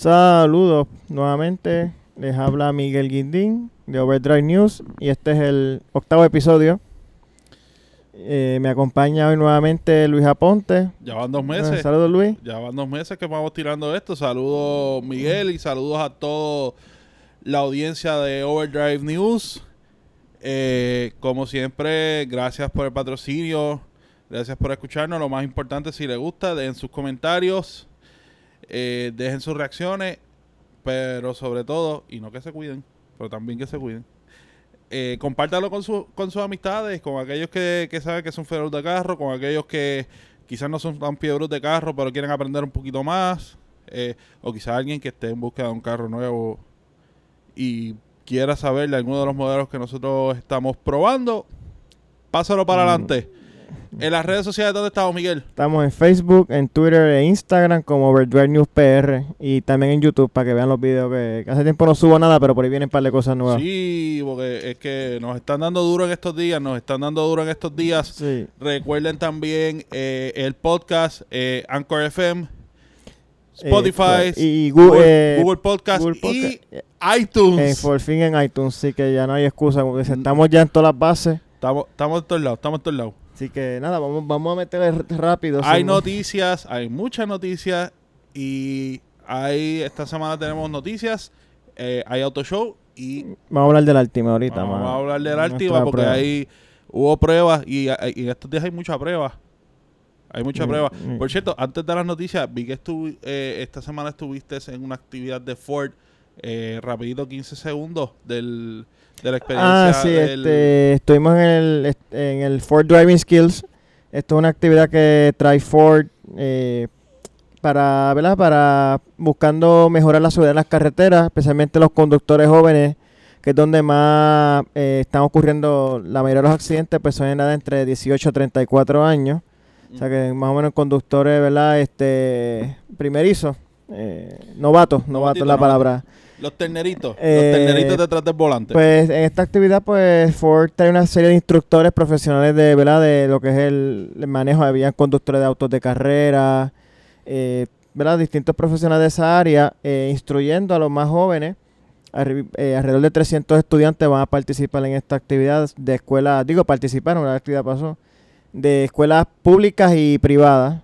Saludos nuevamente. Les habla Miguel Guindín de Overdrive News y este es el octavo episodio. Eh, me acompaña hoy nuevamente Luis Aponte. Ya van dos meses. Saludos Luis. Ya van dos meses que vamos tirando esto. Saludos Miguel y saludos a toda la audiencia de Overdrive News. Eh, como siempre, gracias por el patrocinio. Gracias por escucharnos. Lo más importante, si les gusta, dejen sus comentarios. Eh, dejen sus reacciones. Pero sobre todo, y no que se cuiden, pero también que se cuiden. Eh, compártalo con, su, con sus amistades, con aquellos que, que saben que son fiebros de carro, con aquellos que quizás no son tan fiebros de carro, pero quieren aprender un poquito más. Eh, o quizás alguien que esté en búsqueda de un carro nuevo y quiera saber de alguno de los modelos que nosotros estamos probando, pásalo para Mm. adelante. En las redes sociales, ¿dónde estamos, Miguel? Estamos en Facebook, en Twitter e Instagram como Overdrive News PR y también en YouTube para que vean los videos que, hace tiempo no subo nada, pero por ahí vienen un par de cosas nuevas. Sí, porque es que nos están dando duro en estos días, nos están dando duro en estos días. Sí. Recuerden también eh, el podcast eh, Anchor FM, Eh, Spotify, y Google, Google, Google Podcast y iTunes. por fin en iTunes, sí que ya no hay excusa, porque estamos ya en todas las bases. Estamos, estamos en todos lados, estamos en todos lados. Así que nada, vamos, vamos a meterle rápido. Hay noticias, hay muchas noticias y hay esta semana tenemos noticias, eh, hay auto show y Vamos a hablar del Altima ahorita. vamos mano. a hablar de la Nuestra Altima porque ahí hubo pruebas y, y en estos días hay mucha prueba. Hay mucha Mm, prueba. mm. Por cierto, antes de las noticias, vi que estu eh, esta semana estuviste en una actividad de Ford, eh, rapidito 15 segundos del, de la experiencia. Ah, sí, del- este, estuvimos en el, en el Ford Driving Skills. Esto es una actividad que trae Ford eh, para, ¿verdad? Para buscando mejorar la seguridad en las carreteras, especialmente los conductores jóvenes, que es donde más eh, están ocurriendo la mayoría de los accidentes, pues son en edad entre 18 a 34 años. O sea que más o menos conductores, ¿verdad? Este, primerizos, eh, novatos, novatos es la palabra. Los terneritos, Eh, los terneritos detrás del volante. Pues en esta actividad, pues Ford trae una serie de instructores profesionales de, ¿verdad? De lo que es el, el manejo. Habían conductores de autos de carrera, eh, ¿verdad? Distintos profesionales de esa área, eh, instruyendo a los más jóvenes. Arri- eh, alrededor de 300 estudiantes van a participar en esta actividad de escuelas, digo, participaron, una actividad pasó, de escuelas públicas y privadas.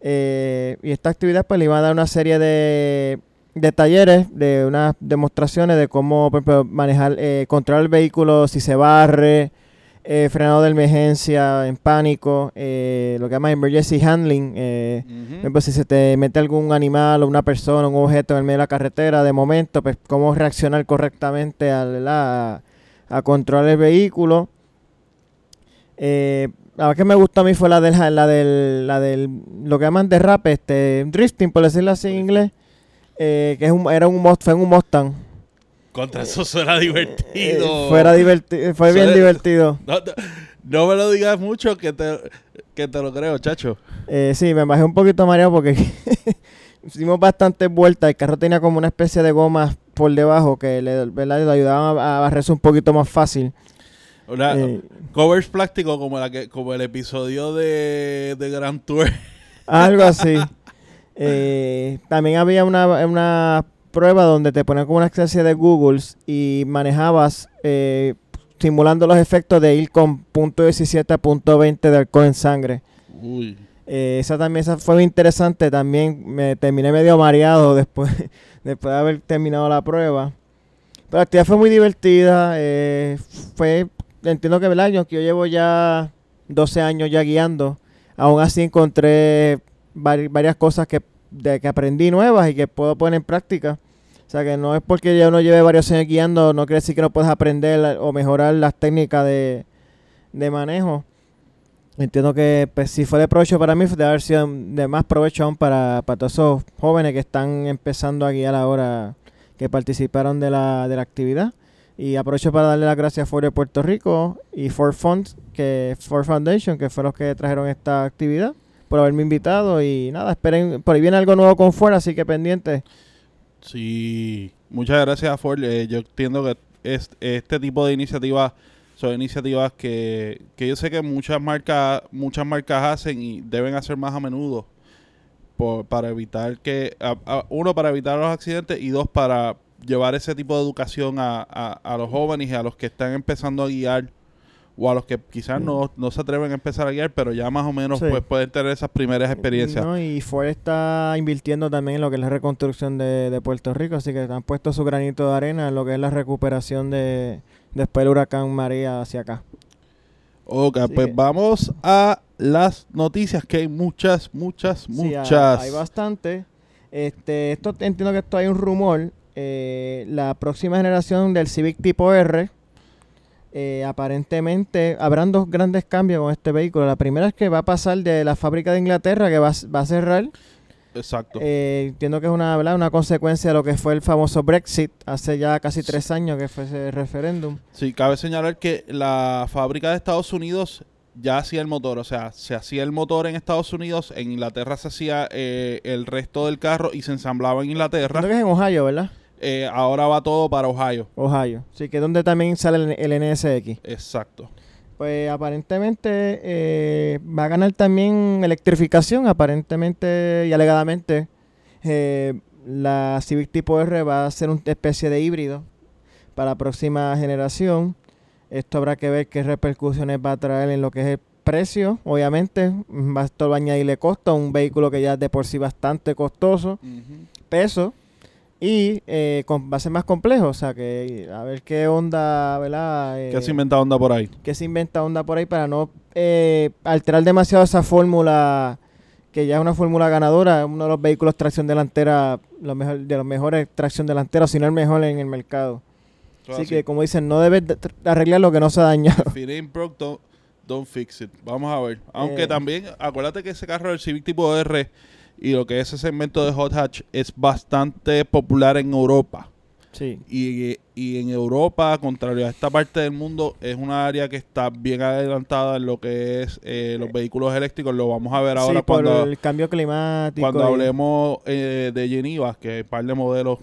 Eh, y esta actividad pues le iba a dar una serie de, de talleres, de unas demostraciones de cómo por ejemplo, manejar, eh, controlar el vehículo si se barre, eh, frenado de emergencia en pánico, eh, lo que llama emergency handling. eh, por ejemplo, si se te mete algún animal o una persona, un objeto en el medio de la carretera, de momento, pues cómo reaccionar correctamente a, la- a controlar el vehículo. Eh, la que me gustó a mí fue la del, la del, la del lo que llaman derrape, este, drifting, por decirlo así en inglés, eh, que es un, era un, fue en un Mustang. Contra eso suena Eh, divertido. fuera diverti- fue bien divertido. No, no, no me lo digas mucho que te, que te lo creo, chacho. Eh, sí, me bajé un poquito mareado porque hicimos bastantes vueltas. El carro tenía como una especie de gomas por debajo que le, ¿verdad? le ayudaban a, a barrerse un poquito más fácil. Una, Eh, covers plásticos como la que como el episodio de, de Grand Tour. algo así. Eh, también había una, una prueba donde te ponían como una especie de Googles y manejabas eh, simulando los efectos de ir con punto .17 a punto .20 de alcohol en sangre. Uy. Eh, esa también esa fue muy interesante. También me terminé medio mareado después, después de haber terminado la prueba. Pero la actividad fue muy divertida. eh, fue, entiendo que, ¿verdad? Yo, que yo llevo ya 12 años ya guiando. Aún así encontré vari- varias cosas que, de, que aprendí nuevas y que puedo poner en práctica. O sea que no es porque ya uno lleve varios años guiando, no quiere decir que no puedas aprender o mejorar las técnicas de, de manejo. Entiendo que pues, si fue de provecho para mí, fue de haber sido de más provecho aún para, para todos esos jóvenes que están empezando a guiar ahora, que participaron de la, de la actividad. Y aprovecho para darle las gracias a Ford Puerto Rico y Ford Funds, que Ford Foundation, que fue los que trajeron esta actividad, por haberme invitado. Y nada, esperen, por ahí viene algo nuevo con Ford, así que pendiente. Sí, muchas gracias Ford. Eh, yo entiendo que es, este tipo de iniciativas son iniciativas que, que yo sé que muchas marcas muchas marcas hacen y deben hacer más a menudo. por- para evitar que, uno, para evitar los accidentes y dos, para llevar ese tipo de educación a- a los jóvenes y a los que están empezando a guiar o a los que quizás no, no se atreven a empezar a guiar, pero ya más o menos Sí. pues pueden tener esas primeras experiencias. No, y Ford está invirtiendo también en lo que es la reconstrucción de, de Puerto Rico, así que han puesto su granito de arena en lo que es la recuperación de después del huracán María hacia acá. Ok, pues vamos a las noticias, que hay muchas, muchas, Sí, muchas. ha- hay bastante. Este, esto entiendo que esto hay un rumor. eh, la próxima generación del Civic tipo R, eh, aparentemente habrán dos grandes cambios con este vehículo. La primera es que va a pasar de la fábrica de Inglaterra, que va, a s- va a cerrar. Exacto. Eh, entiendo que es una, ¿verdad? una consecuencia de lo que fue el famoso Brexit hace ya casi tres años que fue ese referéndum. Sí, cabe señalar que la fábrica de Estados Unidos ya hacía el motor, o sea, se hacía el motor en Estados Unidos, en Inglaterra se hacía eh, el resto del carro y se ensamblaba en Inglaterra. Creo que es en Ohio, ¿verdad? Eh, ahora va todo para Ohio. Ohio. Sí, que es donde también sale el, el NSX. Exacto. Pues aparentemente eh, va a ganar también electrificación, aparentemente y alegadamente eh, la Civic Tipo R va a ser una especie de híbrido para la próxima generación. Esto habrá que ver qué repercusiones va a traer en lo que es el precio, obviamente. Va, esto va a añadirle costo a un vehículo que ya es de por sí bastante costoso, peso, y eh, con- va a ser más complejo. O sea, que a ver qué onda, ¿verdad? ¿Qué Eh, se inventa onda por ahí? que se inventa onda por ahí para no eh, alterar demasiado esa fórmula que ya es una fórmula ganadora, uno de los vehículos tracción delantera, lo mejor, de los mejores tracción delantera, si no el mejor en el mercado. Así que como dicen, no debes de- arreglar lo que no se ha dañado. Broke, don't, don't fix it. Vamos a ver. Aunque Eh. también, acuérdate que ese carro del Civic tipo R y lo que es ese segmento de hot hatch es bastante popular en Europa. Sí. Y, y en Europa, contrario a esta parte del mundo, es una área que está bien adelantada en lo que es eh, los vehículos eléctricos. Lo vamos a ver ahora Sí, por cuando, el cambio climático. cuando y- hablemos eh, de Geneva, que hay un par de modelos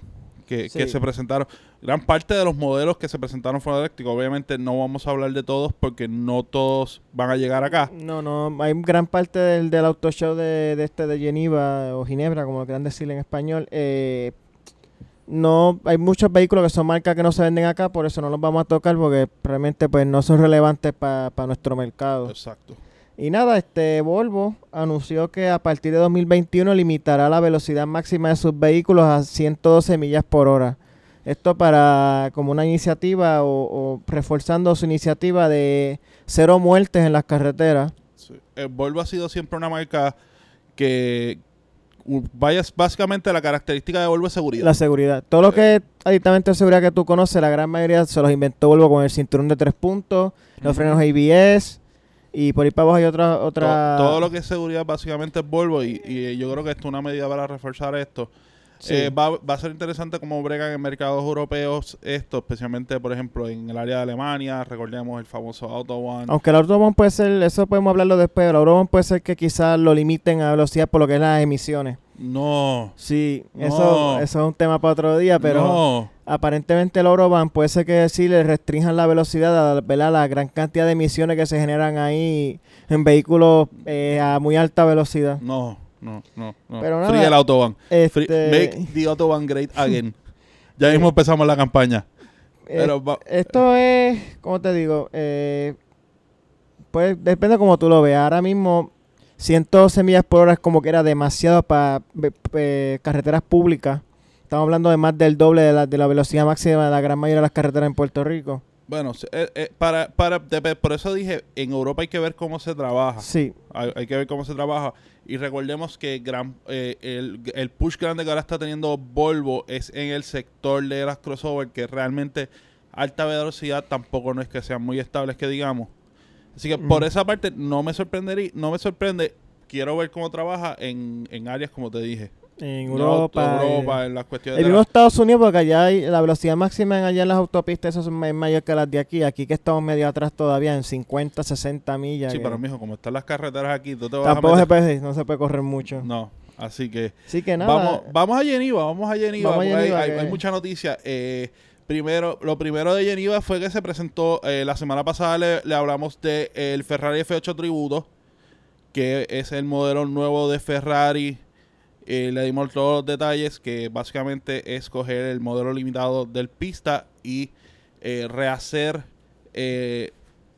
que, que se presentaron. Gran parte de los modelos que se presentaron fueron eléctricos. Obviamente no vamos a hablar de todos porque no todos van a llegar acá. No, no, hay gran parte del, del auto show de, de este de Geneva o Ginebra, como lo quieran decir en español. eh, no, hay muchos vehículos que son marcas que no se venden acá, por eso no los vamos a tocar porque realmente pues no son relevantes para nuestro mercado. Exacto. Y nada, este Volvo anunció que a partir de 2021 limitará la velocidad máxima de sus vehículos a 112 millas por hora. Esto para como una iniciativa o, o reforzando su iniciativa de cero muertes en las carreteras. Sí. Eh, Volvo ha sido siempre una marca que vaya básicamente la característica de Volvo es seguridad. La seguridad. Todo lo que es aditamento de seguridad que tú conoces, la gran mayoría se los inventó Volvo con el cinturón de tres puntos, los frenos ABS y por ahí para abajo hay otra... Otra Todo, lo que es seguridad básicamente es Volvo y, y yo creo que esto es una medida para reforzar esto. Sí. Eh, va, va a ser interesante cómo bregan en mercados europeos esto, especialmente por ejemplo en el área de Alemania, recordemos el famoso Autobahn. Aunque el Autobahn puede ser, eso podemos hablarlo después, el Autobahn puede ser que quizás lo limiten a velocidad por lo que es las emisiones. No, Sí, No. eso, eso es un tema para otro día, pero no. aparentemente el Autobahn puede ser que sí le restrinjan la velocidad a ¿verdad? la gran cantidad de emisiones que se generan ahí en vehículos eh, a muy alta velocidad. No, no, no, no. Pero nada, Free el Autobahn. Free- Este, make the Autobahn great again. ya mismo empezamos la campaña. eh, Pero va- esto es, ¿cómo te digo? Eh, pues depende como tú lo veas. Ahora mismo 112 millas por hora es como que era demasiado para carreteras públicas. Estamos hablando de más del doble de la, de la velocidad máxima de la gran mayoría de las carreteras en Puerto Rico. bueno, eh, eh, para, para, de- por eso dije, en Europa hay que ver cómo se trabaja. Sí, Hay, hay que ver cómo se trabaja. Y recordemos que gran, eh, el, el push grande que ahora está teniendo Volvo es en el sector de las crossover, que realmente alta velocidad tampoco no es que sean muy estables, que digamos. Así que por esa parte no me sorprendería, no me sorprende. Quiero ver cómo trabaja en, en áreas como te dije. En Europa. eh, en las cuestiones de la- Estados Unidos, porque allá hay, la velocidad máxima en- allá en las autopistas eso es ma- mayor que las de aquí. Aquí que estamos medio atrás todavía, en 50, 60 millas. Sí, que pero mijo, como están las carreteras aquí, tú te vas tampoco a se meter... puede, no se puede correr mucho. No, así que... Así que nada. Vamos, vamos a Geneva, vamos a Geneva, Vamos a porque hay- que- mucha noticia. Eh, primero, lo primero de Geneva fue que se presentó, eh, la semana pasada le, le hablamos de el Ferrari F8 Tributo, que es el modelo nuevo de Ferrari Eh, le dimos todos los detalles que básicamente es coger el modelo limitado del pista y eh, rehacer eh,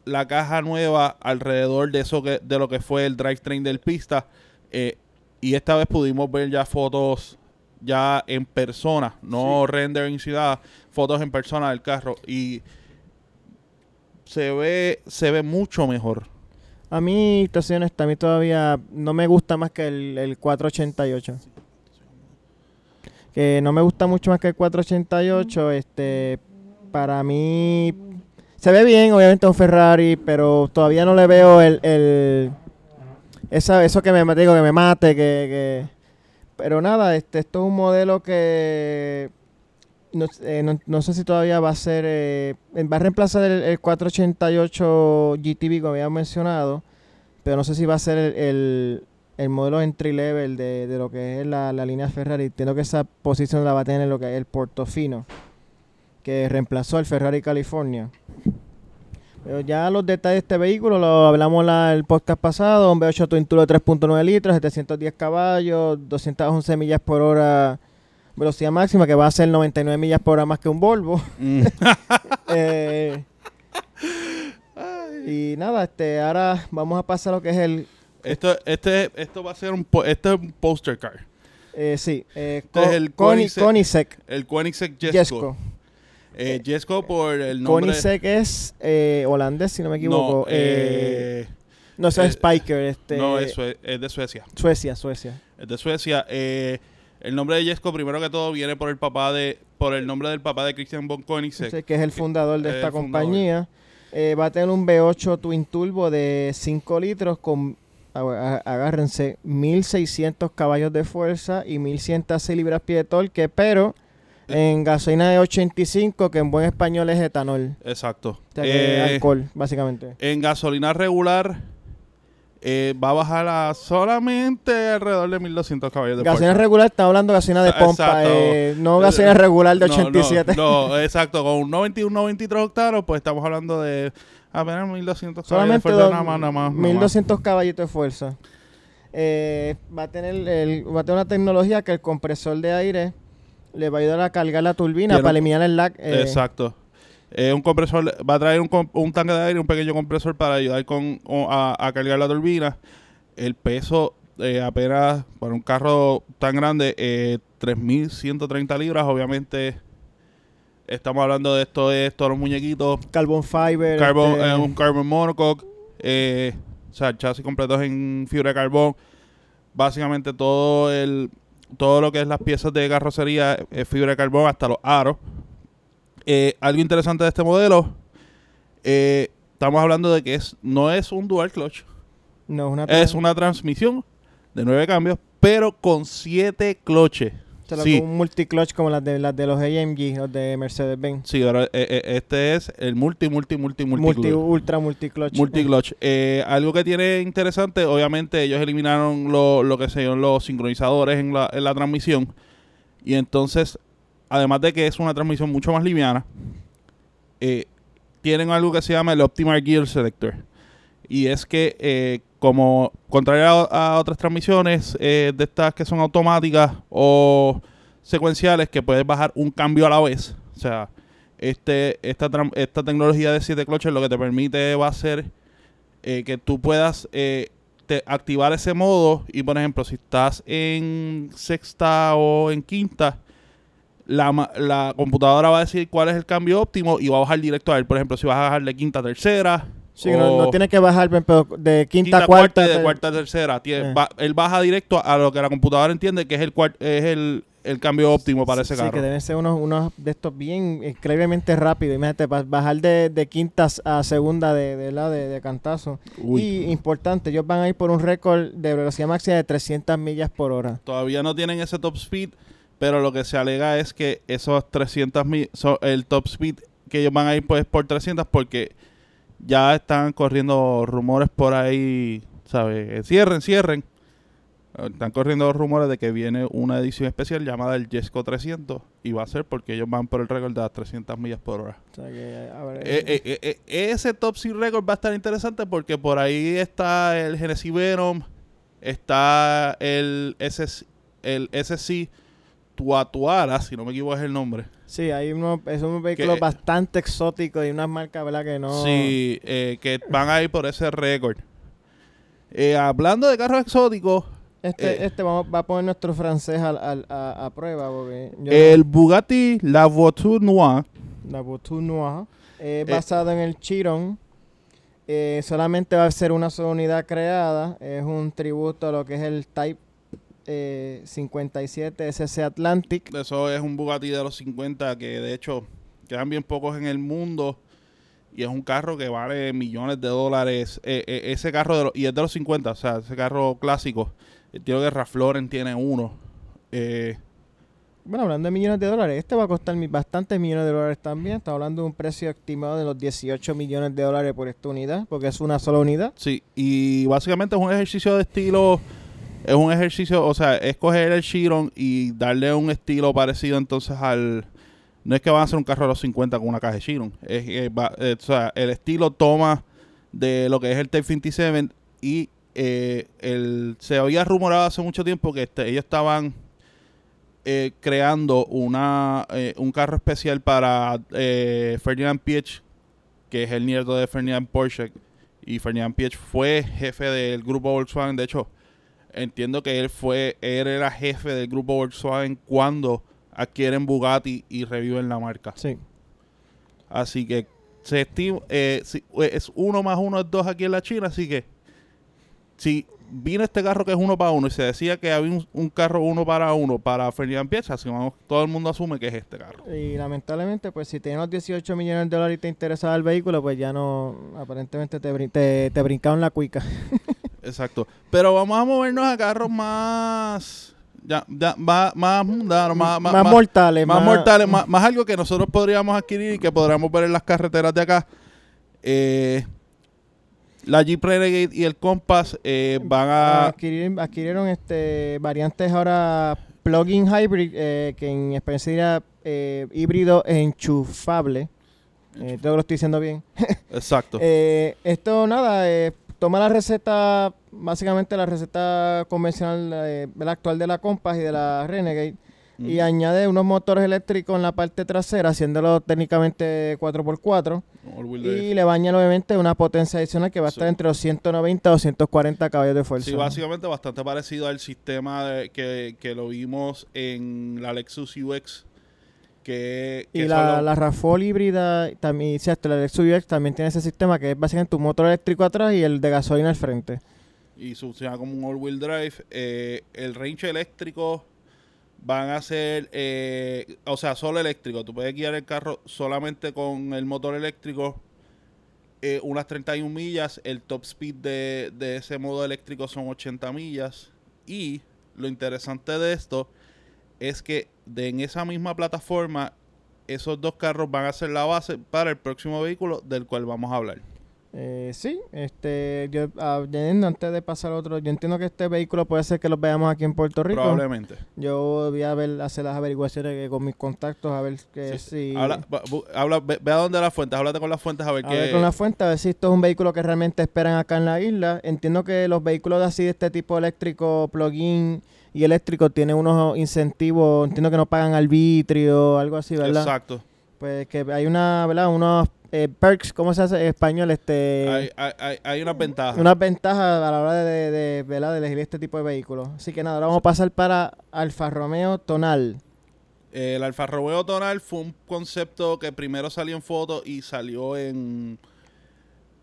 la caja nueva alrededor de eso que de lo que fue el drivetrain del pista. Y esta vez pudimos ver ya fotos ya en persona no rendering ciudad fotos en persona del carro. Y se ve se ve mucho mejor A mí, te soy a mí todavía no me gusta más que el, el 488. Que no me gusta mucho más que el 488. Este, para mí se ve bien, obviamente un Ferrari, pero todavía no le veo el, el esa, eso que me digo que me mate, que, que- pero nada, este, esto es un modelo que no, eh, no- no sé si todavía va a ser, eh, va a reemplazar el, el 488 GTB como había mencionado, pero no sé si va a ser el, el- el modelo entry level de, de lo que es la, la línea Ferrari. Entiendo que esa posición la va a tener lo que es el Portofino, que reemplazó al Ferrari California. Pero ya los detalles de este vehículo lo hablamos la, el podcast pasado, un V8 Twin Turbo de 3.9 litros, 710 caballos, 211 millas por hora velocidad máxima, que va a ser 99 millas por hora más que un Volvo. Eh, y nada, este, ahora vamos a pasar a lo que es el, esto este esto va a ser un po- este es un poster car eh, sí, eh, Este es el Koenigsegg Koenigsegg el Koenigsegg Jesko Jesko. Eh, por el nombre Koenigsegg es eh, holandés, si no me equivoco. no, eh, eh, no, eso es Spiker, este, no es, es de Suecia Suecia, Suecia. es de Suecia eh, el nombre de Jesko primero que todo viene por el papá de por el nombre del papá de Christian von Koenigsegg que es el fundador de esta compañía. Eh, va a tener un V8 Twin Turbo de 5 litros con, agárrense, 1600 caballos de fuerza y 1106 libras-pie de torque, pero Eh. en gasolina de 85, que en buen español es etanol. exacto O sea, que Eh, alcohol, básicamente. en gasolina regular eh, va a bajar a solamente alrededor de 1200 caballos de Gasolina fuerza. regular, estamos hablando de gasolina de pompa, eh, no gasolina regular de No, 87. No, no, exacto. Con un 91, 93 octanos, pues estamos hablando de apenas 1200 caballos de fuerza. Nada más, nada más. nada más. 1200 caballitos de fuerza. Eh, va, a tener el, va a tener una tecnología que el compresor de aire le va a ayudar a cargar la turbina Tiene para eliminar el lag. eh, Exacto. Eh, un compresor, va a traer un, tanque de aire, un pequeño compresor para ayudar con, a, a cargar la turbina. El peso eh, apenas para un carro tan grande, eh, 3.130 libras. Obviamente, estamos hablando de esto, de estos los muñequitos. Carbon fiber. Carbon, este, eh, un carbon monocoque, o sea, chasis completo es en fibra de carbón. Básicamente todo el todo lo que es las piezas de carrocería es fibra de carbón hasta los aros. Eh, algo interesante de este modelo, eh, estamos hablando de que es no es un dual clutch, no, una es una transmisión de nueve cambios, pero con siete cloches. o sea, sí. un multiclutch como las de, las de los AMG, los de Mercedes-Benz. Sí, ahora eh, este es el multi, multi, multi, multi, Multi, ultra multiclutch. Multiclutch. Eh, algo que tiene interesante, obviamente ellos eliminaron lo, lo que son los sincronizadores en la, en la transmisión. Y entonces, además de que es una transmisión mucho más liviana, eh, tienen algo que se llama el Optimal Gear Selector. Y es que, eh, como contrario a, otras transmisiones eh, de estas que son automáticas o secuenciales, que puedes bajar un cambio a la vez. O sea, este, esta, esta tecnología de 7 clutches lo que te permite va a ser que tú puedas activar ese modo y, por ejemplo, si estás en sexta o en quinta, la, la computadora va a decir cuál es el cambio óptimo y va a bajar directo a él. Por ejemplo, si vas a bajar de quinta a tercera. Sí, no, no tienes que bajar de quinta, quinta, a cuarta. y de cuarta a tercera. Tiene- Eh. va- él baja directo a lo que la computadora entiende que es el, es el, el cambio óptimo para ese sí, carro. que deben ser unos, unos de estos bien increíblemente rápidos. Imagínate, ba- bajar de, de quintas a segunda de, de, la de, de cantazo. Uy. Y importante, ellos van a ir por un récord de velocidad máxima de 300 millas por hora. Todavía no tienen ese top speed, pero lo que se alega es que esos 300 mil, so- el top speed que ellos van a ir pues por 300 porque ya están corriendo rumores por ahí, ¿sabes? Cierren, cierren. Están corriendo rumores de que viene una edición especial llamada el Jesco 300 y va a ser porque ellos van por el récord de las 300 millas por hora. O sea que, a ver, Eh, eh, eh, ese top speed record va a estar interesante porque por ahí está el Genesis Venom, está el SS, el SC Tuatuara, si no me equivoco es el nombre. Sí, hay es un vehículo Que- bastante exótico y unas marcas, ¿verdad? Que no... Sí, eh, que van a ir por ese récord. Eh, hablando de carros exóticos, Este, eh. este vamos, va a poner nuestro francés al- al- a, a prueba porque el Bugatti La Voiture Noire, la Boutou Noir es basado en el Chiron. Solamente va a ser una sola unidad creada. Es un tributo a lo que es el Type eh, 57 SC Atlantic. eso es un Bugatti de los 50 que de hecho quedan bien pocos en el mundo y es un carro que vale millones de dólares. Eh, eh, ese carro de los- y es de los 50, o sea, ese carro clásico. Entiendo que Rafloren tiene uno. Eh, Bueno, hablando de millones de dólares, este va a costar bastantes millones de dólares también. Está hablando de un precio estimado de los 18 millones de dólares por esta unidad, porque es una sola unidad. Sí, y básicamente es un ejercicio de estilo, es un ejercicio, o sea, es coger el Chiron y darle un estilo parecido entonces al... No es que van a hacer un carro de los 50 con una caja de Chiron, es, que va- eh, o sea, el estilo toma de lo que es el Type 27 y eh, el, se había rumorado hace mucho tiempo que este, ellos estaban eh, creando una eh, un carro especial para eh, Ferdinand Piech, que es el nieto de Ferdinand Porsche. Y Ferdinand Piech fue jefe del grupo Volkswagen. De hecho, entiendo que él fue, él era jefe del grupo Volkswagen cuando adquieren Bugatti y reviven la marca. Sí. Así que se estima, eh, si- eh, es uno más uno es dos aquí en la China, así que si vino este carro que es uno para uno y se decía que había un, un carro uno para uno para Ferdinand así vamos, todo el mundo asume que es este carro. Y lamentablemente, pues si tienes los 18 millones de dólares y te interesaba el vehículo, pues ya no, aparentemente te, brin- te, te brincaron la cuica. Exacto. Pero vamos a movernos a carros más ya, ya, más, más mundanos, más, más, mortales. más mortales, más, más algo que nosotros podríamos adquirir y que podríamos ver en las carreteras de acá. Eh, la Jeep Renegade y el Compass eh, van a... Adquirir- adquirieron este variantes ahora plug-in hybrid, eh, que en español sería eh, híbrido enchufable. Eh, que lo estoy diciendo bien. Exacto. Eh, esto nada, eh, toma la receta, básicamente la receta convencional eh, la actual de la Compass y de la Renegade y añade unos motores eléctricos en la parte trasera, haciéndolo técnicamente 4x4 All-wheel drive. y le bañan obviamente una potencia adicional que va a Sí. estar entre los 190 o 140 caballos de fuerza. Sí, básicamente bastante parecido al sistema de- que, que lo vimos en la Lexus UX. Que, que Y la, los- la RAV4 híbrida también, sí, hasta la UX también tiene ese sistema que es básicamente un motor eléctrico atrás y el de gasolina al frente. y funciona como un all-wheel drive. Eh, el range eléctrico van a ser, eh, o sea, solo eléctrico. Tú puedes guiar el carro solamente con el motor eléctrico eh, unas 31 millas. El top speed de, de ese modo eléctrico son 80 millas. Y lo interesante de esto es que de en esa misma plataforma, esos dos carros van a ser la base para el próximo vehículo del cual vamos a hablar. Eh, sí, este, yo, ah, antes de pasar a otro, yo entiendo que este vehículo puede ser que los veamos aquí en Puerto Rico. Probablemente. Yo voy a ver, hacer las averiguaciones que- con mis contactos a ver que Sí, si... Habla, habla- ve, ve a dónde las fuentes, háblate con las fuentes a ver a qué. ver con la fuente, a ver si esto es un vehículo que realmente esperan acá en la isla. Entiendo que los vehículos así de este tipo eléctrico, plug-in y eléctrico, tienen unos incentivos, entiendo que no pagan arbitrio, algo así, ¿verdad? Exacto. Pues que hay una, ¿verdad? Unos eh, perks, ¿cómo se hace en español? Este, hay, hay, hay, hay unas ventajas. unas ventajas a la hora de, de, de, ¿verdad? de elegir este tipo de vehículos. Así que nada, ahora vamos a pasar para Alfa Romeo Tonal. El Alfa Romeo Tonal fue un concepto que primero salió en foto y salió en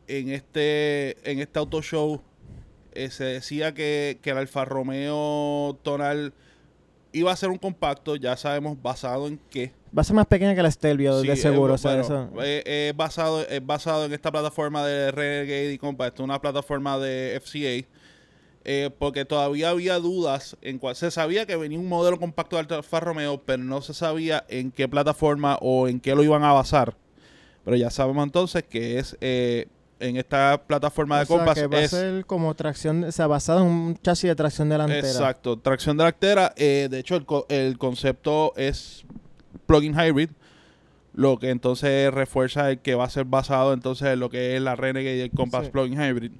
en este en este auto show. Eh, se decía que, que el Alfa Romeo Tonal iba a ser un compacto, ya sabemos basado en qué. Va a ser más pequeña que la Stelvio, Sí, de seguro. eh, o sea, bueno, eso- eh, basado, es basado en esta plataforma de Renegade y es una plataforma de FCA. eh, porque todavía había dudas en cuál se sabía que venía un modelo compacto de Alfa Romeo, pero no se sabía en qué plataforma o en qué lo iban a basar. Pero ya sabemos entonces que es eh, en esta plataforma de o sea, Compass. que va es, a ser como tracción, o sea, basado en un chasis de tracción delantera. Exacto, tracción delantera. Eh, de hecho, el, el concepto es plug-in hybrid, lo que entonces refuerza el que va a ser basado entonces en lo que es la Renegade y el Compass Sí. plug-in hybrid.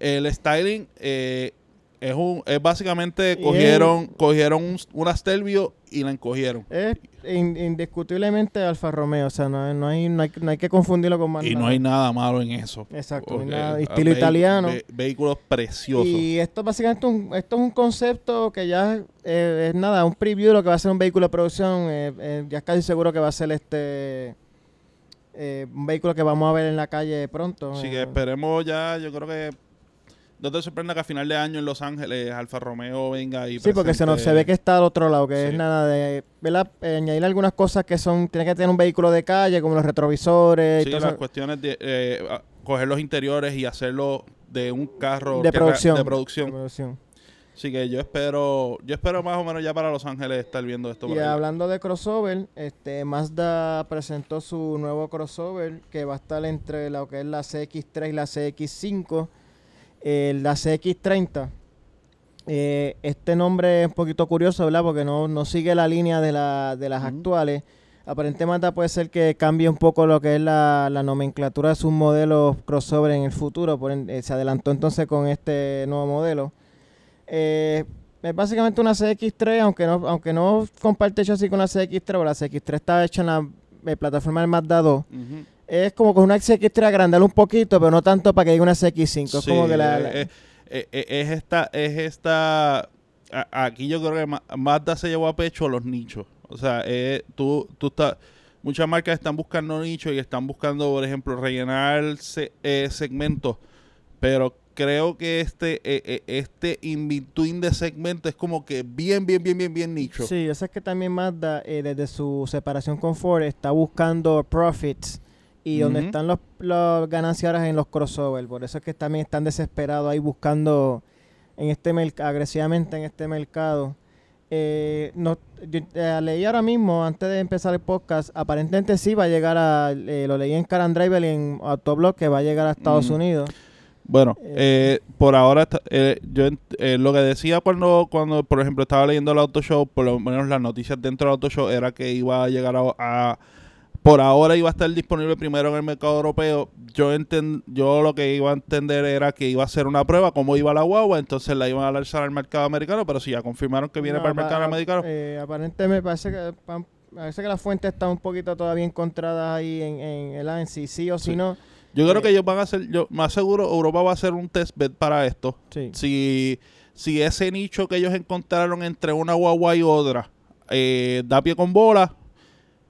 El styling, eh, Es un es básicamente cogieron cogieron un, una Stelvio y la encogieron. Es in- indiscutiblemente Alfa Romeo, o sea, no, no, hay, no, hay, no hay que confundirlo con más Y no hay nada malo en eso. Exacto, Porque, nada- estilo vehi- italiano. ve- vehículos preciosos. Y esto es básicamente un, esto es un concepto que ya eh, es nada, un preview de lo que va a ser un vehículo de producción. eh, eh, ya es casi seguro que va a ser este eh, un vehículo que vamos a ver en la calle pronto. Así eh. que esperemos ya, yo creo que no te sorprenda que a final de año en Los Ángeles Alfa Romeo venga y Sí, porque se, nos, se ve que está al otro lado, que es nada de ¿verdad? Eh, añadir algunas cosas que son, tiene que tener un vehículo de calle, como los retrovisores y Sí, todo las eso. cuestiones de eh, coger los interiores y hacerlo de un carro de que- producción. de producción. De producción. Así que yo espero, yo espero más o menos ya para Los Ángeles estar viendo esto. Y hablando de crossover, este Mazda presentó su nuevo crossover que va a estar entre lo que es la CX3 y la CX5. Eh, la CX30. eh, este nombre es un poquito curioso, ¿verdad? Porque no, no sigue la línea de, la, de las actuales. Aparentemente puede ser que cambie un poco lo que es la, la nomenclatura de sus modelos crossover en el futuro. Por eh, se adelantó entonces con este nuevo modelo. Eh, es básicamente una CX3, aunque no, aunque no comparte chasis con la CX3, pero la CX3 está hecha en la plataforma del Mazda 2. Ujú. Es como con una CX3 agrandarla un poquito, pero no tanto para que diga una CX5. Es como que la, eh, la- eh, eh, es esta, es esta. a- aquí yo creo que Ma- Mazda se llevó a pecho los nichos. O sea, eh, tú, tú estás. Muchas marcas están buscando nichos y están buscando, por ejemplo, rellenar se- eh, segmentos. Pero creo que este, eh, este in between de segmento es como que bien, bien, bien, bien, bien nicho. Sí, yo sé que también Mazda, eh, desde su separación con Ford, está buscando profits y donde están los, los ganancias ahora en los crossover. Por eso es que también están desesperados ahí buscando en este agresivamente en este mercado. Eh, no, yo, eh, leí ahora mismo, antes de empezar el podcast, aparentemente sí va a llegar a, eh, lo leí en Car and Driver y en Autoblog, que va a llegar a Estados Mm. Unidos. Bueno, Eh, por ahora, está- yo eh, lo que decía cuando, cuando, por ejemplo, estaba leyendo el Auto Show, por lo menos las noticias dentro del Auto Show era que iba a llegar a, a- por ahora iba a estar disponible primero en el mercado europeo. Yo enten- yo lo que iba a entender era que iba a ser una prueba, cómo iba la guagua, entonces la iban a lanzar al mercado americano, pero si ya confirmaron que viene No, para el mercado americano, eh, aparentemente parece que pa- parece que la fuente está un poquito todavía encontrada ahí en, en el AN, si sí o si Sí. no. yo creo eh, que ellos van a hacer, yo más seguro Europa va a hacer un test bed para esto. Sí. si, si ese nicho que ellos encontraron entre una guagua y otra eh, da pie con bola,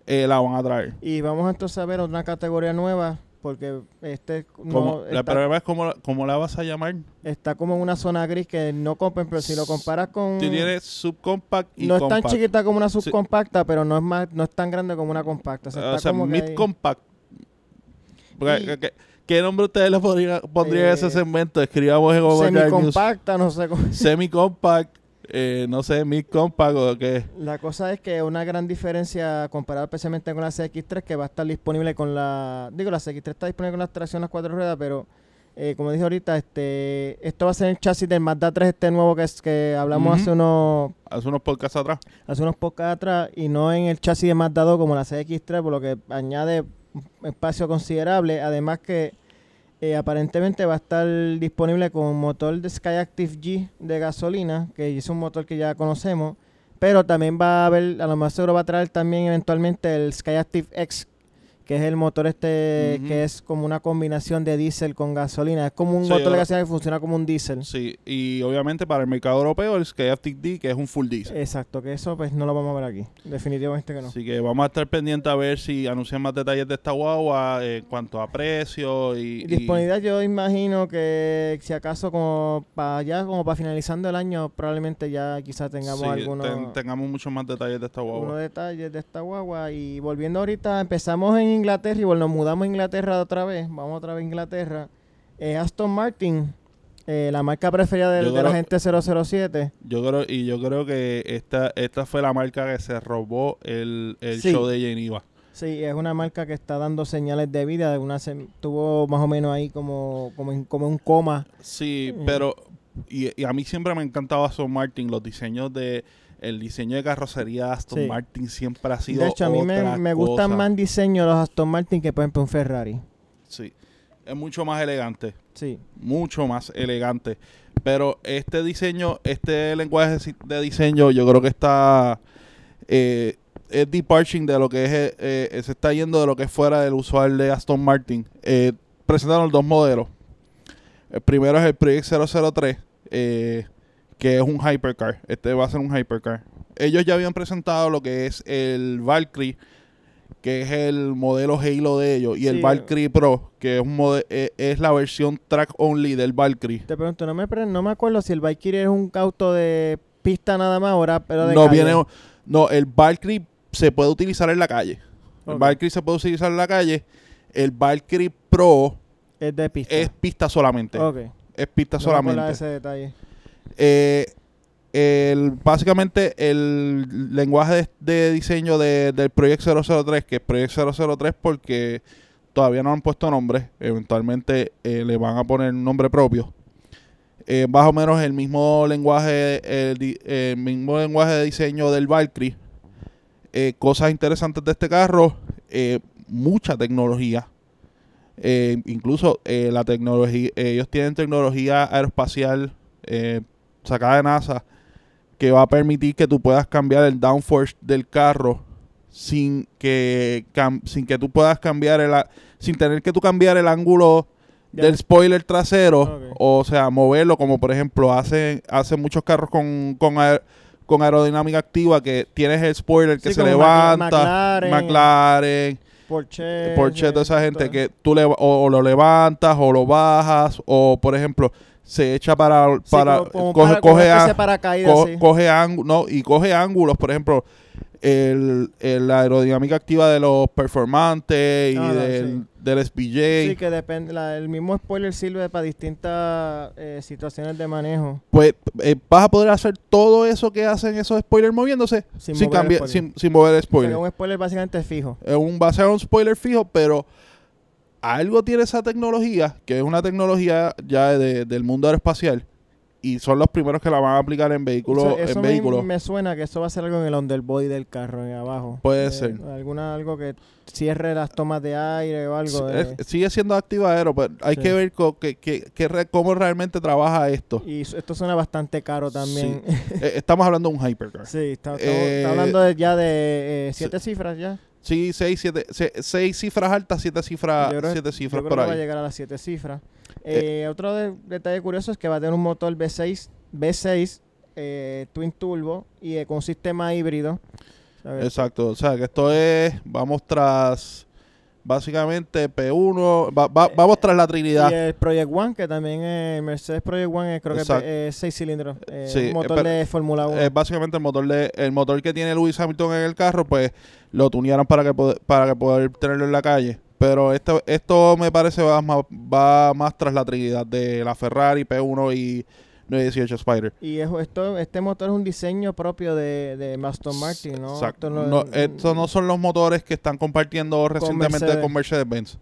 eh, la van a traer. Y vamos entonces a ver una categoría nueva, porque este no, Como, la está, problema es cómo, la- cómo la vas a llamar. está como en una zona gris que no compren, pero si lo comparas con... Tú tienes subcompact y no es tan chiquita como una subcompacta, pero no es más no es tan grande como una compacta. O sea, o está sea, como que ahí- mid compact. Porque- Y- que- que- ¿Qué nombre ustedes le podrían, pondrían a ese Eh, segmento? Escribamos en News. semicompacta, no sé cómo... Semi-compact, eh, no sé, mid compact o qué. La cosa es que una gran diferencia comparada especialmente con la CX3 que va a estar disponible con la... Digo, la CX3 está disponible con las tracciones cuatro ruedas, pero eh, como dije ahorita, este esto va a ser el chasis del Mazda 3 este nuevo que, es, que hablamos hace unos Hace unos podcasts atrás. hace unos podcasts atrás y no en el chasis de Mazda 2 como la CX3, por lo que añade espacio considerable. Además que eh, aparentemente va a estar disponible con un motor de Skyactiv G de gasolina, que es un motor que ya conocemos. Pero también va a haber, a lo más seguro va a traer también eventualmente el Skyactiv X, que es el motor este que es como una combinación de diésel con gasolina. Es como un Sí, motor de gasolina que funciona como un diésel. Sí, y obviamente para el mercado europeo el SkyFTD, que es un full diesel. Exacto, que eso pues no lo vamos a ver aquí. Definitivamente que no. Así que vamos a estar pendientes a ver si anuncian más detalles de esta guagua eh, en cuanto a precio y, y- Disponibilidad yo imagino que si acaso como para ya como para finalizando el año probablemente ya quizás tengamos sí, algunos ten- tengamos muchos más detalles de esta guagua. detalles de esta guagua y volviendo ahorita empezamos en Inglaterra y bueno, nos mudamos a Inglaterra otra vez vamos otra vez a Inglaterra Eh, Aston Martin eh, la marca preferida de, la gente 007 Yo creo y yo creo que esta esta fue la marca que se robó el, el Sí. show de Geneva. sí es una marca que está dando señales de vida de una tuvo más o menos ahí como como, como un coma Sí, Mm. pero y, y a mí siempre me encantaba Aston Martin, los diseños de el diseño de carrocería de Aston Sí. Martin siempre ha sido de hecho a mí me, me gustan más diseños los Aston Martin que por ejemplo un Ferrari Sí. Es mucho más elegante. Sí. Mucho más elegante. Pero este diseño, este lenguaje de diseño, yo creo que está. Eh, es departing de lo que es. eh, eh, se está yendo de lo que es fuera del usual de Aston Martin. Eh, presentaron dos modelos. El primero es el Project 003, eh, que es un hypercar. Este va a ser un hypercar. Ellos ya habían presentado lo que es el Valkyrie, que es el modelo Halo de ellos, y el. Valkyrie Pro, que es, un mode- eh, es la versión track only del Valkyrie. Te pregunto, no me, pre- no me acuerdo si el Valkyrie es un auto de pista nada más era pero de No calle. viene, no, el Valkyrie se puede utilizar en la calle. El. Valkyrie se puede utilizar en la calle. El Valkyrie Pro Es de pista. es pista solamente. Es pista No me solamente. ese detalle. Eh, el, básicamente el lenguaje de, diseño de- del Project 003, que es Project 003 porque todavía no han puesto nombre, eventualmente eh, le van a poner un nombre propio. Eh, más o menos el mismo lenguaje, el, mismo lenguaje de diseño del Valkyrie. Eh, cosas interesantes de este carro, mucha tecnología. Incluso la tecnología, ellos tienen tecnología aeroespacial sacada de NASA que va a permitir que tú puedas cambiar el downforce del carro sin que sin que tú puedas cambiar el sin tener que tú cambiar el ángulo del spoiler trasero o sea moverlo como por ejemplo hacen hacen muchos carros con con, aer- con aerodinámica activa que tienes el spoiler que Sí, se levanta McLaren. McLaren Porsche. Porsche, toda esa gente todo. que tú le, o, o lo levantas o lo bajas o por ejemplo se echa para Sí, para como- como coge para- coge, a- de paracaídas, co- sí. coge ángulos no y coge ángulos por ejemplo el, el- la aerodinámica activa de los performantes y Ah, del, sí. del SPJ Sí, que depende. la- el mismo spoiler sirve para distintas eh, situaciones de manejo. pues eh, vas a poder hacer todo eso que hacen esos spoilers moviéndose Sin sin, mover cambiar spoiler. sin, sin mover el O sea, spoiler un spoiler básicamente fijo. es un, va a ser un spoiler fijo, pero algo tiene esa tecnología, que es una tecnología ya de- del mundo aeroespacial, y son los primeros que la van a aplicar en vehículos. Eso, eso en me, vehículos. me suena que eso va a ser algo en el underbody del carro, en abajo. Puede Eh, ser. Alguna, algo que cierre las tomas de aire o algo. Es- sigue siendo activadero, pero hay Sí. que ver co- que, que- que re- cómo realmente trabaja esto. y esto suena bastante caro también. Eh, estamos hablando de un hypercar. Sí, está, Eh, está hablando de- ya de siete cifras ya. Sí, seis, siete, se- seis cifras altas, siete cifras, Yo creo- siete Yo cifras creo por que va a ahí. llegar a las siete cifras. Eh, otro de- detalle curioso es que va a tener un motor V6, V6 eh, Twin Turbo y eh, con un sistema híbrido. ¿sabes? Exacto, o sea que esto es, vamos tras, básicamente P1, va- va- vamos tras la Trinidad. Y el Project One, que también es Mercedes Project One, eh, creo Exacto. que es 6 cilindros. eh, Sí, motor pero- de Fórmula 1. es básicamente el motor de el motor que tiene Lewis Hamilton en el carro pues lo tunearon para que para que poder tenerlo en la calle pero esto esto me parece va más, va más tras la trinidad de la Ferrari P1 y 918 Spider y es- esto, este motor es un diseño propio de, de Aston Martin, ¿no? Exacto. Esto no- estos no son los motores que están compartiendo recientemente Mercedes. con Mercedes-Benz.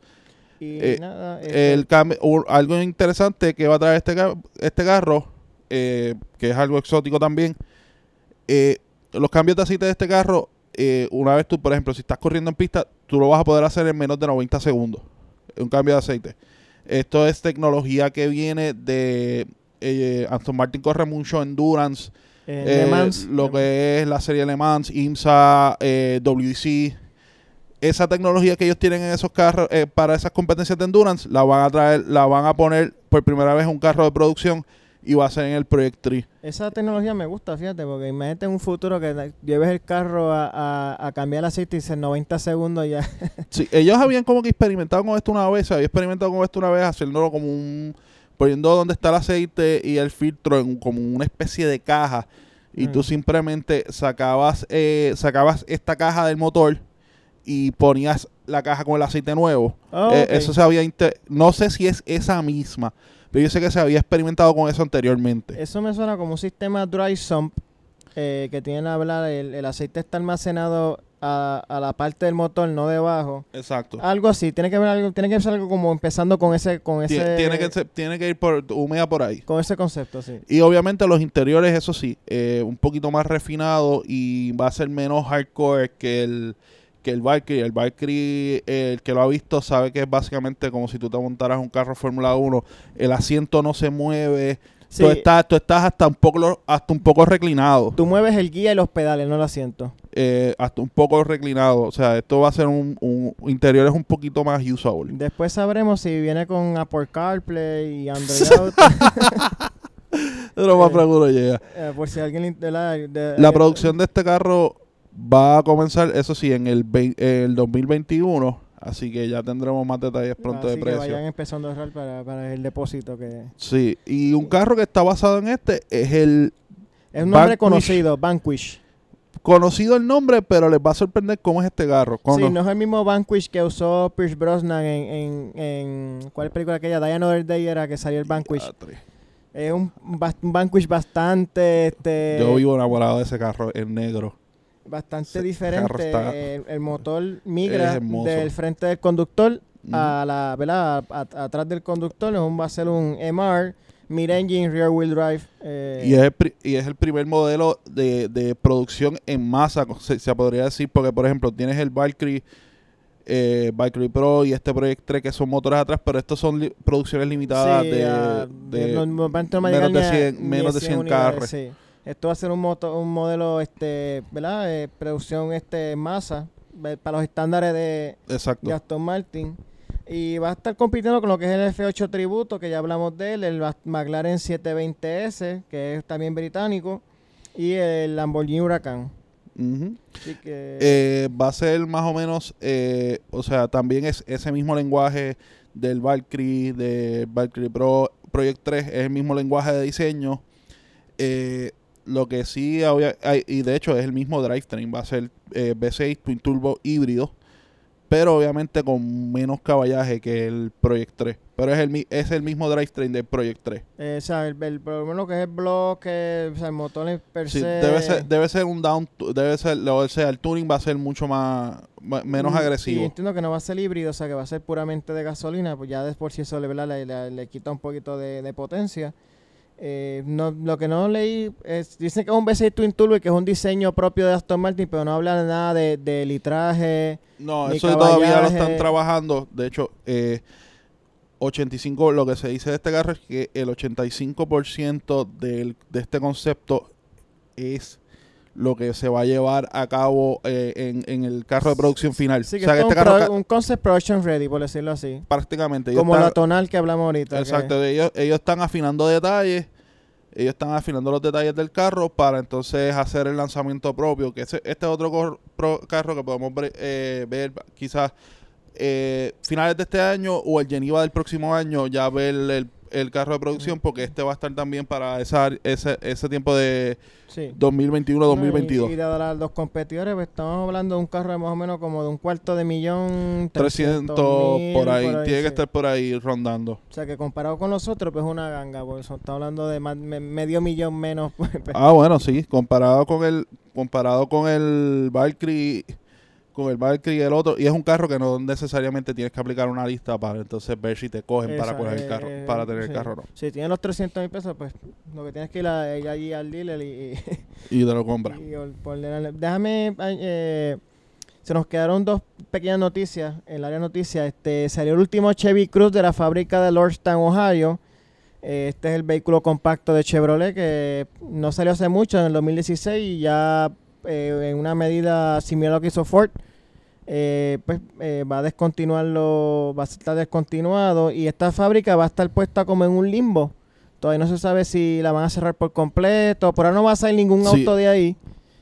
Y eh, nada, este, El u- algo interesante que va a traer este, ca- este carro, eh, que es algo exótico también, eh, los cambios de aceite de este carro, eh, una vez tú, por ejemplo, si estás corriendo en pista, tú lo vas a poder hacer en menos de 90 segundos. Un cambio de aceite. Esto es tecnología que viene de... Eh, Aston Martin corre mucho endurance, eh, eh, Le Mans, lo Le- que es la serie Le Mans, IMSA, eh, WDC. Esa tecnología que ellos tienen en esos carros eh, para esas competencias de endurance, la van a traer, la van a poner por primera vez en un carro de producción y va a ser en el Project 3. Esa tecnología me gusta, fíjate, porque imagínate un futuro que lleves el carro a, a- a cambiar el aceite y en 90 segundos ya. Sí, ellos habían como que experimentado con esto una vez, había experimentado con esto una vez, haciéndolo como un, poniendo donde está el aceite y el filtro en como una especie de caja. Y tú Mm. simplemente sacabas, eh, sacabas esta caja del motor y ponías la caja con el aceite nuevo. Oh, Eh. Eso se había, no sé si es esa misma, pero yo sé que se había experimentado con eso anteriormente. Eso me suena como un sistema dry sump eh, que tiene a hablar, el, el aceite está almacenado a, a la parte del motor, no debajo. Exacto. Algo así, tiene que ver algo, tiene que ser algo como empezando con ese, con ese, tiene, que ser- tiene que ir por húmeda por ahí. con ese concepto, sí. Y obviamente los interiores, eso sí, eh, un poquito más refinado y va a ser menos hardcore que el que el Valkyrie. El Valkyrie, eh, el que lo ha visto, sabe que es básicamente como si tú te montaras un carro Fórmula 1. El asiento no se mueve. Sí. Tú, estás, tú estás hasta un poco hasta un poco reclinado. Tú mueves el guía y los pedales, no el asiento. eh, hasta un poco reclinado. O sea, esto va a ser un, un interior es un poquito más usable. Después sabremos si viene con Apple CarPlay y Android Auto. Pero más Eh, seguro llega. Eh, por si alguien la, de- La eh, producción de este carro va a comenzar, eso sí, en el, el 2021. Así que ya tendremos más detalles pronto así de que precio. vayan empezando a ahorrar para, para el depósito que Sí, y un carro que está basado en este es el es un nombre Vanquish. conocido, Vanquish. conocido el nombre, pero les va a sorprender cómo es este carro. Cono- Sí, no es el mismo Vanquish que usó Pierce Brosnan en, en, en ¿cuál película aquella? Another Day era que salió el Vanquish. Es un, Vanquish bastante este Yo vivo enamorado de ese carro en negro. Bastante diferente. está- El, el motor migra del frente del conductor Mm. a la, ¿verdad? A- a- atrás del conductor. Es un, va a ser un MR, mid-engine, rear-wheel drive. eh, Y es, el y es el primer modelo de, de producción en masa, se, se podría decir, porque por ejemplo tienes el Valkyrie, eh, Valkyrie Pro y este Project 3 que son motores atrás, pero estos son li- producciones limitadas sí, de, no- no menos de ni a- 100 ni menos de 100 unidades, carros. sí. Esto va a ser un, moto, un modelo, este, ¿verdad? Eh, producción este, masa para los estándares de, Exacto. de Aston Martin. Y va a estar compitiendo con lo que es el F8 Tributo, que ya hablamos de él, el McLaren 720S, que es también británico, y el Lamborghini Huracán. Ujú. Así que, Eh, va a ser más o menos, eh, o sea, también es ese mismo lenguaje del Valkyrie, del Valkyrie Pro Project 3, es el mismo lenguaje de diseño. Eh, lo que sí, obvia- hay- y de hecho es el mismo drivetrain, va a ser eh, V6 Twin Turbo híbrido, pero obviamente con menos caballaje que el Project 3. Pero es el, es el mismo drivetrain del Project 3. eh, o sea, el, el, por lo menos que es el bloque, o sea, el motor en per Sí, se... debe ser, debe ser un down, debe ser, o sea, el tuning va a ser mucho más, menos Mm, agresivo. Y entiendo que no va a ser híbrido, o sea, que va a ser puramente de gasolina, pues ya después si eso le, le, le- le quita un poquito de, de potencia. Eh, no, lo que no leí es, dicen que es un V6 Twin Turbo y que es un diseño propio de Aston Martin, pero no habla nada de, de litraje. No, Ni eso todavía lo están trabajando. De hecho, eh, 85, lo que se dice de este carro es que el 85% del, de este concepto es lo que se va a llevar a cabo eh, en, en el carro de producción final. Sí, que o sea, que es este un, carro pro- ca- un concept production ready, por decirlo así. prácticamente... Como están- la tonal que hablamos ahorita. que- Exacto, ellos, ellos están afinando detalles, ellos están afinando los detalles del carro para entonces hacer el lanzamiento propio, que ese- este es otro pro- carro que podemos ver, eh, ver quizás eh, finales de este año o el Geneva del próximo año, ya ver el, el carro de producción, porque este va a estar también para esa, ese, ese tiempo de sí. 2021-2022. Y, y de los competidores, pues estamos hablando de un carro de más o menos como de un cuarto de millón, 300 mil, por ahí, tiene que estar por ahí rondando. O sea que comparado con los otros, pues es una ganga, porque estamos hablando de más- me- medio millón menos. pues, pues. Ah, bueno, sí, comparado con el comparado con el Valkyrie con el Valkyrie y el otro y es un carro que no necesariamente tienes que aplicar una lista para entonces ver si te cogen para coger el eh, carro, para tener sí. el carro o no. Si tienes los 300 mil pesos, pues lo que tienes que ir, a- ir allí al dealer y, Y te lo compras. Déjame, eh, se nos quedaron dos pequeñas noticias en el área de noticias. Este, salió el último Chevy Cruz de la fábrica de Lordstown, Ohio. Eh, Este es el vehículo compacto de Chevrolet que no salió hace mucho, en el 2016, y ya eh, en una medida similar a lo que hizo Ford, eh, pues eh, va a descontinuarlo, va a estar descontinuado y esta fábrica va a estar puesta como en un limbo. Todavía no se sabe si la van a cerrar por completo, por ahora no va a salir ningún Sí. auto de ahí.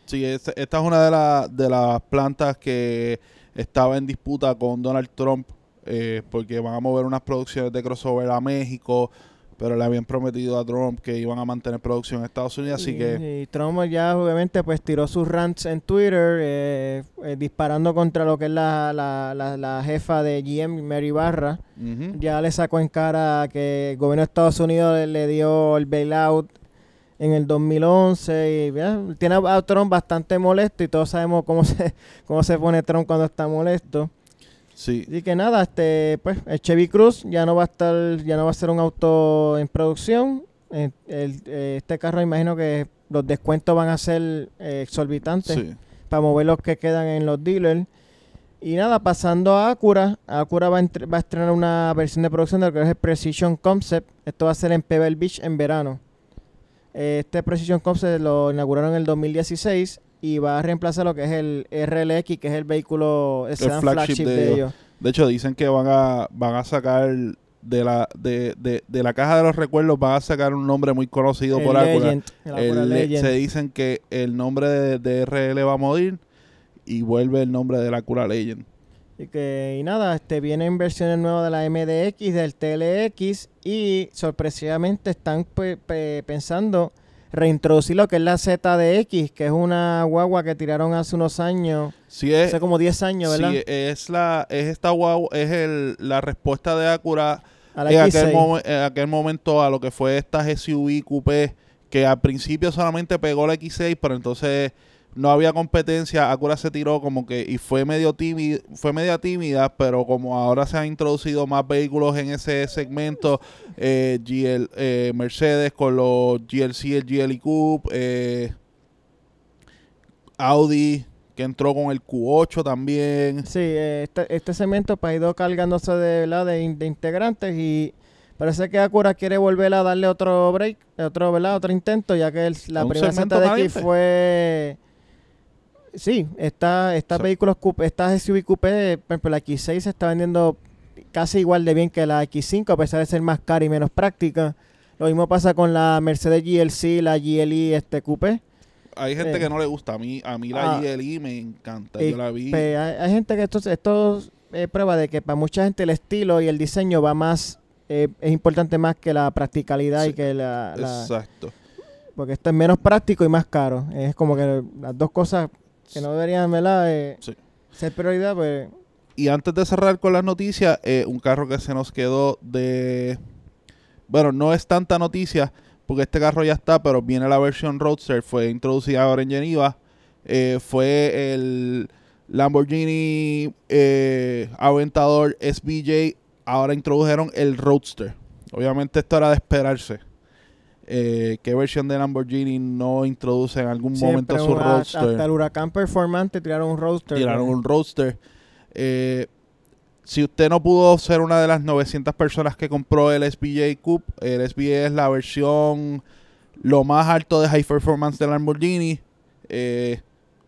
Sí, es- esta es una de, la- de las plantas que estaba en disputa con Donald Trump eh, porque van a mover unas producciones de crossover a México, pero le habían prometido a Trump que iban a mantener producción en Estados Unidos, así y, que y Trump ya obviamente pues tiró sus rants en Twitter eh, eh, disparando contra lo que es la, la, la, la jefa de GM, Mary Barra. Ya le sacó en cara que el gobierno de Estados Unidos le, le dio el bailout en el 2011 y ya, tiene a Trump bastante molesto y todos sabemos cómo se cómo se pone Trump cuando está molesto. Sí, Así que nada, este pues el Chevy Cruz ya no va a estar ya no va a ser un auto en producción. Eh, el- eh, este carro imagino que los descuentos van a ser eh, exorbitantes sí. para mover los que quedan en los dealers. Y nada, pasando a Acura, Acura va a, va a estrenar una versión de producción de lo que es el Precision Concept. Esto va a ser en Pebble Beach en verano. Este Precision Concept lo inauguraron en el 2016 y va a reemplazar lo que es el RLX, que es el vehículo el sedán flagship flagship, de ellos. ellos. De hecho, dicen que van a, van a sacar de la, de, de, de la caja de los recuerdos, van a sacar un nombre muy conocido El por Acura. El El se dicen que el nombre de, de RL va a morir y vuelve el nombre de la Acura Legend. Y, que, y nada, este, vienen versiones nuevas de la MDX, del TLX y sorpresivamente están pe- pe- pensando reintroducir lo que es la ZDX, que es una guagua que tiraron hace unos años, Si es, hace como 10 años, ¿verdad? si es la es esta guau- es el, la respuesta de Acura en X6. aquel, momen- en aquel momento a lo que fue esta SUV coupé que al principio solamente pegó la X6 pero entonces no había competencia Acura se tiró como que y fue medio tímida fue media tímida pero como ahora se han introducido más vehículos en ese segmento eh, GL, eh, Mercedes con los GLC el GLE Coupe eh, Audi que entró con el Q8 también Sí, eh, este, este segmento pues, ha ido cargándose de, ¿verdad? de, in- de integrantes y parece que Acura quiere volver a darle otro break, otro, ¿verdad? otro intento, ya que el- la primera ZDX fue... Sí, esta, estas Sí. vehículos coupé, estas SUV coupé, por ejemplo, la X6 se está vendiendo casi igual de bien que la X5, a pesar de ser más cara y menos práctica. Lo mismo pasa con la Mercedes GLC, la GLE este coupé. hay gente Eh. que no le gusta a mí a mí la Ah. GLE me encanta Y, yo la vi pues, hay, hay gente que esto, esto es prueba de que para mucha gente el estilo y el diseño va más, eh, es importante más que la practicalidad Sí, y que la, la- Exacto. Porque esto es menos práctico y más caro. Es como que las dos cosas que no deberían ¿verdad? Eh, Sí. ser prioridad, pues... Y antes de cerrar con las noticias, eh, un carro que se nos quedó de... Bueno, no es tanta noticia porque este carro ya está, pero viene la versión Roadster, fue introducida ahora en Geneva. Eh, fue el Lamborghini Aventador SBJ, ahora introdujeron el Roadster. Obviamente esto era de esperarse. Eh, ¿Qué versión de Lamborghini no introduce en algún momento su un- Roadster? Hasta el Huracán Performante tiraron un roadster. tiraron un roadster. Eh, si usted no pudo ser una de las 900 personas que compró el SBJ Coupe, el SBJ es la versión lo más alto de high performance de Lamborghini. Eh,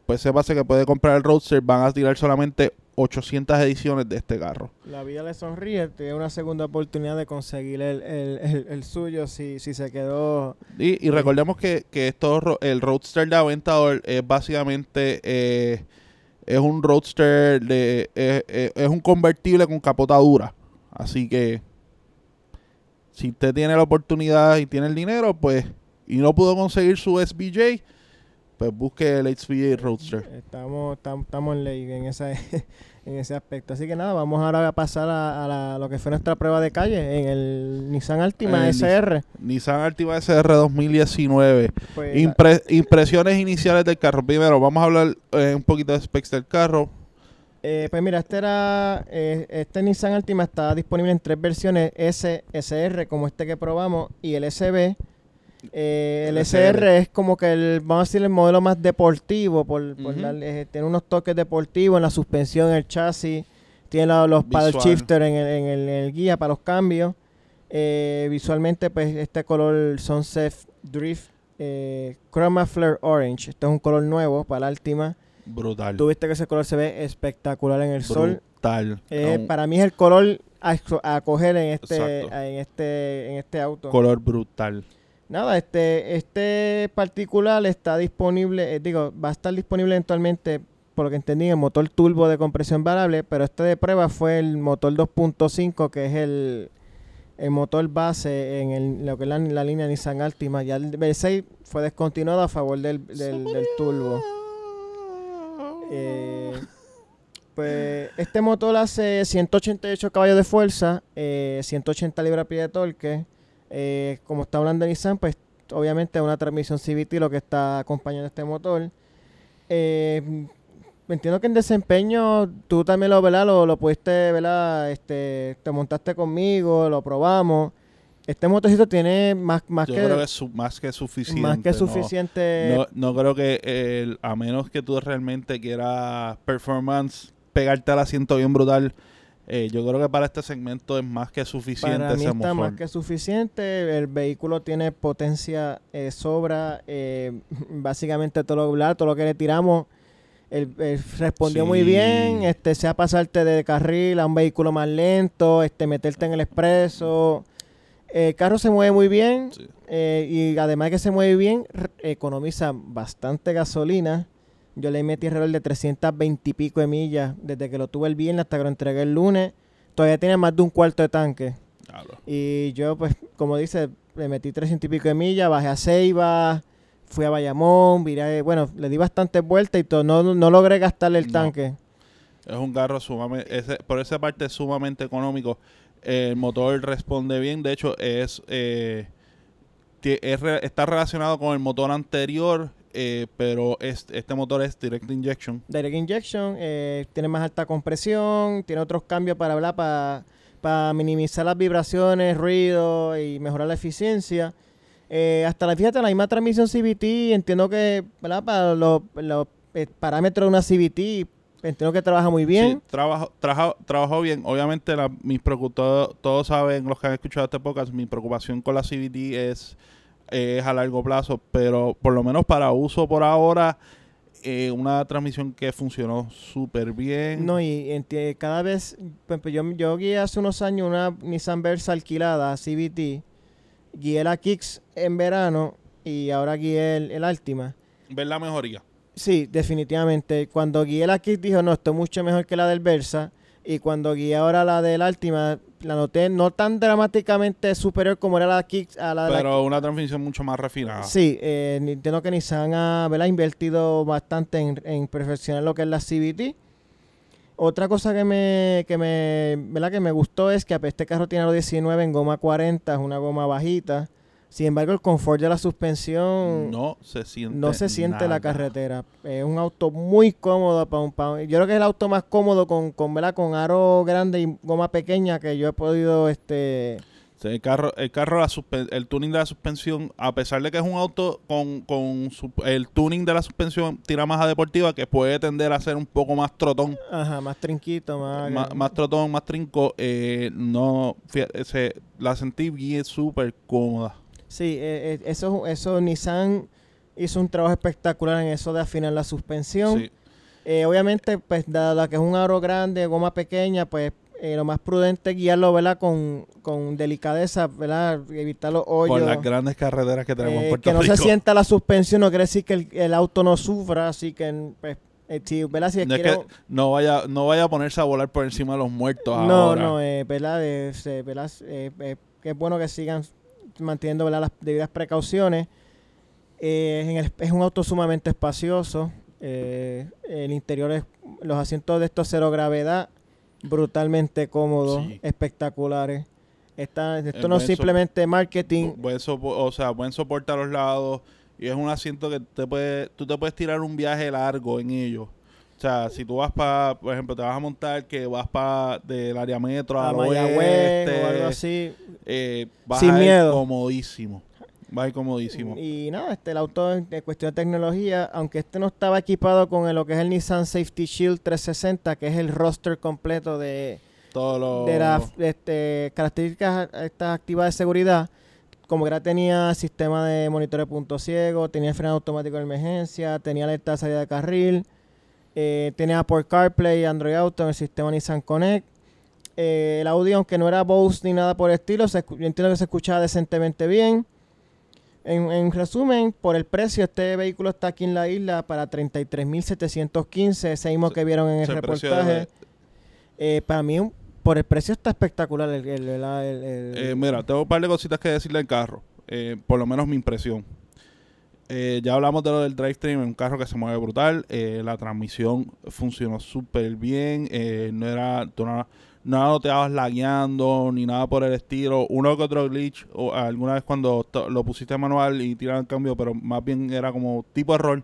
pues sépase que puede comprar el roadster. Van a tirar solamente 800 ediciones de este carro. La vida le sonríe, tiene una segunda oportunidad de conseguir el, el- el- el suyo si, si se quedó... Y, y recordemos que, que esto, el Roadster de Aventador es básicamente eh, es un Roadster de eh, eh, es un convertible con capota dura. Así que si usted tiene la oportunidad y tiene el dinero, pues y no pudo conseguir su SBJ, pues busque el SBJ Roadster. Estamos, estamos, estamos en ley en ese, en ese aspecto. Así que nada, vamos ahora a pasar a, a la- lo que fue nuestra prueba de calle en el Nissan Altima El SR. Nissan Altima SR 2019. Pues, Impre- impresiones iniciales del carro. Primero, vamos a hablar eh, un poquito de specs del carro. eh, pues mira, este era eh, este Nissan Altima está disponible en tres versiones, S, SR, como este que probamos, y el SB. Eh, el SR. Es como que el, vamos a decir, el modelo más deportivo, por, darle- eh, tiene unos toques deportivos en la suspensión, en el chasis, tiene la- los paddle shifter en el, en el- en el guía para los cambios. Eh, visualmente, pues este color Sunset Drift eh, Chroma Flare Orange. Este es un color nuevo para la Altima. Brutal. Tú viste que ese color se ve espectacular en el sol. Brutal. Eh, Un para mí es el color a, a coger en este, Exacto. en este, en este auto. color brutal. Nada, este, este particular está disponible, eh, digo, va a estar disponible eventualmente, por lo que entendí, en motor turbo de compresión variable, pero este de prueba fue el motor 2.5, que es el, el motor base en el- lo que es la, la línea Nissan Altima. Ya el V6 fue descontinuado a favor del, del, del turbo. Eh, pues este motor hace 188 caballos de fuerza, eh, 180 libras-pie de torque. Eh, como está hablando de Nissan, pues obviamente es una transmisión CVT lo que está acompañando este motor. Eh, entiendo que en desempeño tú también lo, ¿verdad? Lo, lo pudiste, ¿verdad? Este, te montaste conmigo, lo probamos. Este motorcito tiene más, más Yo que, creo que es más que suficiente. más que no- suficiente. No, no creo que el, a menos que tú realmente quieras performance, pegarte al asiento bien brutal. Eh, yo creo que para este segmento es más que suficiente Para mí ese está más que suficiente. El vehículo tiene potencia eh, sobra. eh, básicamente todo lo, todo lo que le tiramos. Él, él respondió muy bien. Este, sea pasarte de carril a un vehículo más lento, este, meterte en el expreso. El carro se mueve muy bien. Sí. eh, y además de que se mueve bien, economiza bastante gasolina. Yo le metí alrededor de 320 y pico de millas desde que lo tuve el viernes hasta que lo entregué el lunes. Todavía tiene más de un cuarto de tanque. Claro. Y yo, pues, como dice, le metí 300 y pico de millas, bajé a Ceiba, fui a Bayamón, viré, bueno, le di bastantes vueltas y todo. No, no logré gastarle el No. tanque. Es un carro sumamente, ese- por esa parte es sumamente económico. El motor responde bien, de hecho es, eh, es re- está relacionado con el motor anterior, eh, pero es- este motor es direct injection. Direct Injection, eh, tiene más alta compresión, tiene otros cambios para hablar, para, para minimizar las vibraciones, ruido y mejorar la eficiencia. Eh, hasta la fíjate, la misma transmisión CVT, entiendo que, ¿verdad? Para los, los, parámetros de una CVT, entiendo que trabaja muy bien. Sí, trabajo, trabajo, trabajó bien. Obviamente, la, mis preocup- todo- todos saben, los que han escuchado este podcast, mi preocupación con la CVT es, eh, es a largo plazo, pero por lo menos para uso por ahora, eh, una transmisión que funcionó súper bien. No, y cada vez, yo, yo guié hace unos años una Nissan Versa alquilada, CVT, guié la Kicks en verano y ahora guié el, el Altima. Ver la mejoría. Sí, definitivamente. Cuando guié la Kicks dijo, no, esto es mucho mejor que la del Versa. Y cuando guié ahora la del Altima, la noté no tan dramáticamente superior como era la Kicks a la de la Pero una transmisión mucho más refinada. Sí, eh, entiendo que Nissan ha ¿verdad? invertido bastante en, en perfeccionar lo que es la CVT. Otra cosa que me, que me, ¿verdad? que me gustó es que este carro tiene los 19 en goma 40, es una goma bajita. Sin embargo, el confort de la suspensión no, se siente. se siente en la carretera. Es un auto muy cómodo para un, para un- Yo creo que es el auto más cómodo con, con, ¿verdad? con aro grande y goma pequeña que yo he podido este, el carro, el carro, la el tuning de la suspensión, a pesar de que es un auto con, con el tuning de la suspensión tira más a deportiva, que puede tender a ser un poco más trotón, Ajá, más trinquito, más... más, más trotón, más trinco, eh, no, fíjate, se- la sentí bien súper cómoda. Sí, eh, eh, eso, eso Nissan hizo un trabajo espectacular en eso de afinar la suspensión. Sí. Eh, obviamente, pues dado que es un aro grande, goma pequeña, pues eh, lo más prudente es guiarlo, ¿verdad? Con, con delicadeza, ¿verdad? Evitar los hoyos. Por las grandes carreteras que tenemos en Eh, Puerto que no Rico. se sienta la suspensión, no quiere decir que el, el auto no sufra, así que, pues, eh, si, ¿verdad? Si No es que no vaya, no vaya a ponerse a volar por encima de los muertos No, ahora. no, eh, ¿verdad? Eh, ¿verdad? Que es bueno que sigan manteniendo ¿verdad? las debidas precauciones. Eh, en el- es un auto sumamente espacioso. eh, el interior es, los asientos de estos cero gravedad, brutalmente cómodos, Sí. espectaculares. Esta- esto Es no es simplemente marketing. Bu- Buen o sea, buen soporte a los lados. Y es un asiento que te puede, tú te puedes tirar un viaje largo en ellos. O sea, si tú vas para, por ejemplo, te vas a montar que vas para del área metro a al oeste, o algo así. eh, vas Sin a ir miedo. comodísimo. Vas a ir comodísimo. Y nada, este, el auto en de cuestión de tecnología, aunque este no estaba equipado con el- lo que es el Nissan Safety Shield 360, que es el roster completo de, lo, de las este, características estas activas de seguridad, como que era tenía sistema de monitoreo de punto ciego, tenía freno automático de emergencia, tenía alerta de salida de carril, eh, tenía Apple CarPlay, Android Auto en el sistema Nissan Connect. Eh, el audio, aunque no era Bose ni nada por el estilo, se yo entiendo que se escuchaba decentemente bien. En, en resumen, por el precio, este vehículo está aquí en la isla para 33.715, ese mismo que vieron en el reportaje. de- Eh, para mí, un- por el precio está espectacular. El, el- el- el- el- Eh, mira, tengo un par de cositas que decirle al carro. Eh, por lo menos mi impresión. Eh, ya hablamos de lo del drivetrain, un carro que se mueve brutal. eh, la transmisión funcionó súper bien. eh, no era, tú no, no te estabas lagueando ni nada por el estilo. Uno que otro glitch, o alguna vez cuando lo pusiste manual y tiraron cambio, pero más bien era como tipo error.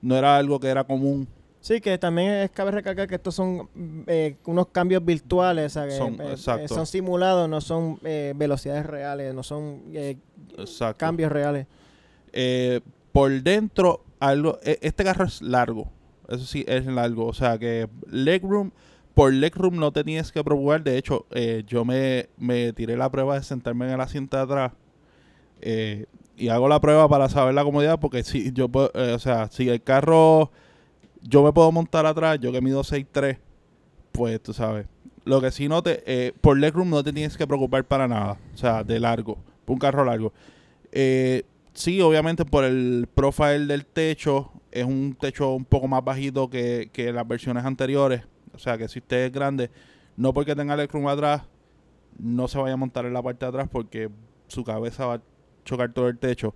No era algo que era común. Sí, que también es, cabe recalcar que estos son eh, unos cambios virtuales, o sea, que, Son- eh, eh, son simulados, no son velocidades reales, no son cambios reales. Por dentro, algo, e- este carro es largo. Eso sí es largo. O sea que legroom, por legroom no te tienes que preocupar. De hecho, eh, yo me, me tiré la prueba de sentarme en el asiento de atrás. Eh, y hago la prueba para saber la comodidad. Porque si yo puedo, eh, o sea, si el carro yo me puedo montar atrás, yo que mido 6'3, pues tú sabes. Lo que sí no te, eh, por legroom no te tienes que preocupar para nada. O sea, de largo, un carro largo. Eh, sí, obviamente por el profile del techo, es un techo un poco más bajito que, que las versiones anteriores. O sea, que si usted es grande, no porque tenga legroom atrás, no se vaya a montar en la parte de atrás porque su cabeza va a chocar todo el techo.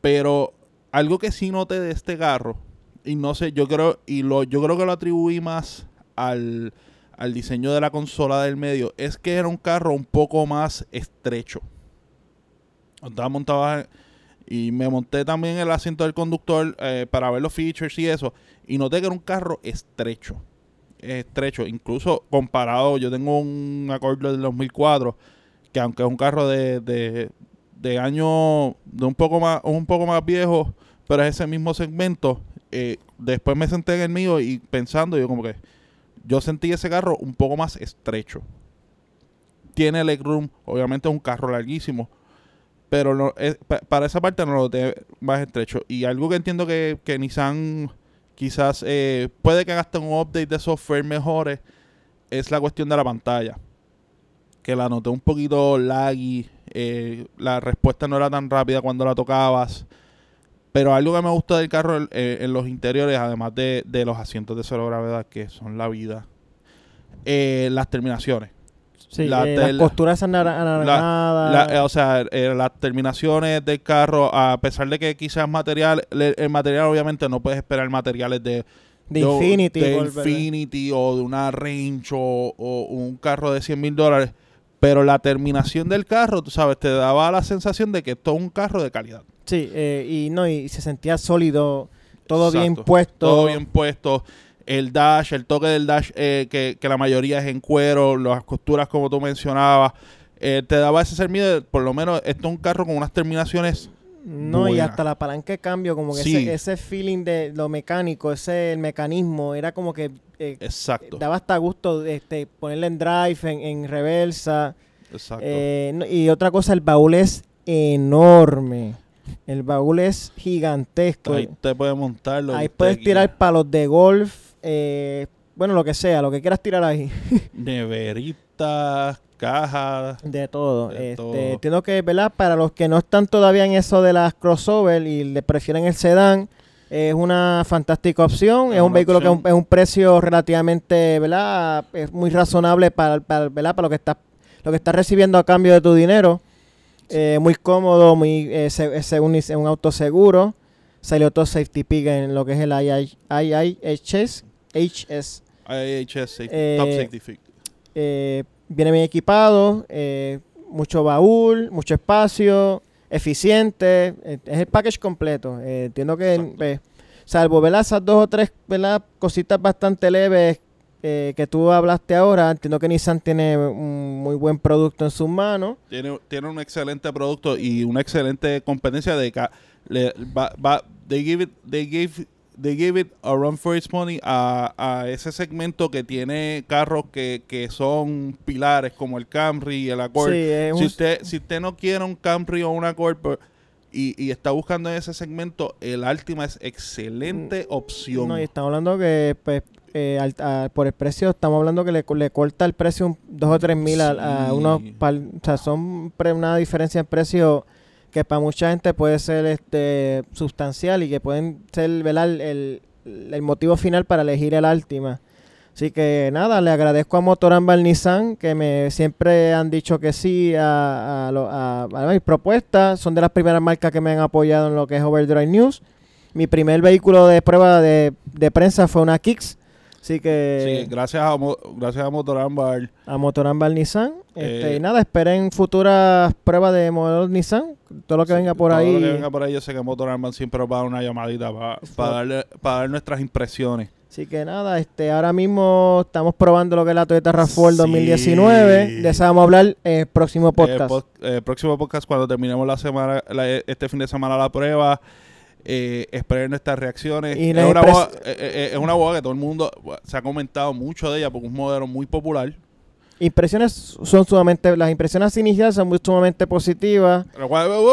Pero algo que sí noté de este carro, y no sé, yo creo, y lo, yo creo que lo atribuí más al, al diseño de la consola del medio, es que era un carro un poco más estrecho. Estaba montado y me monté también el asiento del conductor eh, para ver los features y eso. Y noté que era un carro estrecho. Estrecho. Incluso comparado, yo tengo un Accord del 2004, que aunque es un carro de, de, de año de un poco más un poco más viejo, pero es ese mismo segmento. Eh, después me senté en el mío y pensando, yo como que yo sentí ese carro un poco más estrecho. Tiene legroom, obviamente es un carro larguísimo, pero no, es, pa- para esa parte no lo tiene más estrecho. Y algo que entiendo que, que Nissan quizás eh, puede que hasta un update de software mejores es la cuestión de la pantalla. Que la noté un poquito laggy, eh, la respuesta no era tan rápida cuando la tocabas. Pero algo que me gusta del carro eh, en los interiores, además de, de los asientos de cero gravedad, que son la vida, eh, las terminaciones. Sí, La eh, las costuras anara- anaranjadas. La- eh, o sea, eh, las terminaciones del carro, a pesar de que quizás material, el material obviamente no puedes esperar materiales de, Infinity. de por- Infinity o de una Range o, o un carro de 100 mil dólares. Pero la terminación del carro, tú sabes, te daba la sensación de que esto es un carro de calidad. Sí, eh, y no, y se sentía sólido, todo bien puesto. Todo bien puesto. El dash, el toque del dash, eh, que, que la mayoría es en cuero, las costuras como tú mencionabas, eh, te daba ese de, por lo menos esto es un carro con unas terminaciones. No, y hasta la palanca de cambio, como que Sí. ese, ese feeling de lo mecánico, ese el mecanismo, era como que eh, Exacto. daba hasta gusto este, ponerle en drive, en, en reversa. exacto. Eh, no- y otra cosa, el baúl es enorme. El baúl es gigantesco. Ahí te puedes montarlo. Ahí puedes tirar palos de golf, eh, bueno, lo que sea, lo que quieras tirar ahí. Neveritas, cajas. De todo. De este, todo. Entiendo que, ¿verdad? Para los que no están todavía en eso de las crossover y le prefieren el sedán, es una fantástica opción. Es Es, un vehículo que es un, opción. es un precio relativamente, ¿verdad? Es muy razonable para, para, ¿verdad? para lo que estás lo que estás recibiendo a cambio de tu dinero. Eh, muy cómodo, muy eh, es un, es un auto seguro. Salió todo safety pick en lo que es el II IIHS. HS. IHS, safety- Eh, Top Safety Fit. Eh, viene bien equipado, eh, mucho baúl, mucho espacio, eficiente, eh, es el package completo. Entiendo que, eh, salvo ¿verdad? esas dos o tres ¿verdad? cositas bastante leves eh, que tú hablaste ahora, entiendo que Nissan tiene un muy buen producto en sus manos. Tiene, tiene un excelente producto y una excelente competencia de le, va, va- they give it they give they give it a run for its money a, a ese segmento que tiene carros que, que son pilares como el Camry y el Accord. Sí, si usted si usted no quiere un Camry o un Accord y, y está buscando en ese segmento, el Altima es excelente opción. Mm, No, y estamos hablando que pues, eh, al- a- por el precio, estamos hablando que le, le corta el precio un, dos o tres mil a, unos, par- o sea, son pre- una diferencia en precio que para mucha gente puede ser este sustancial y que pueden ser el, el- motivo final para elegir el Altima. Así que nada, le agradezco a Motorambal Nissan que me siempre han dicho que sí a, a a- a mis propuestas. Son de las primeras marcas que me han apoyado en lo que es Overdrive News. Mi primer vehículo de prueba de, de prensa fue una Kicks. Así que Sí, gracias a, gracias a Motorambal. a Motorambal Nissan. Este, Eh, y nada, esperen futuras pruebas de modelos Nissan. Todo lo que venga por Todo ahí. lo que venga por ahí, yo sé que Motorarman siempre va a dar una llamadita para darle, para dar nuestras impresiones. Así que nada, este, ahora mismo estamos probando lo que es la Toyota RAV4 Sí. 2019. De esa vamos a hablar en el próximo podcast. Eh, pod- eh, próximo podcast, cuando terminemos la semana, la- este fin de semana la prueba, Eh, esperen nuestras reacciones. Y es, una boda, eh, eh, es una boda que todo el mundo se ha comentado mucho de ella porque es un modelo muy popular. Impresiones son sumamente, las impresiones iniciales son muy sumamente positivas. Eh, vamos,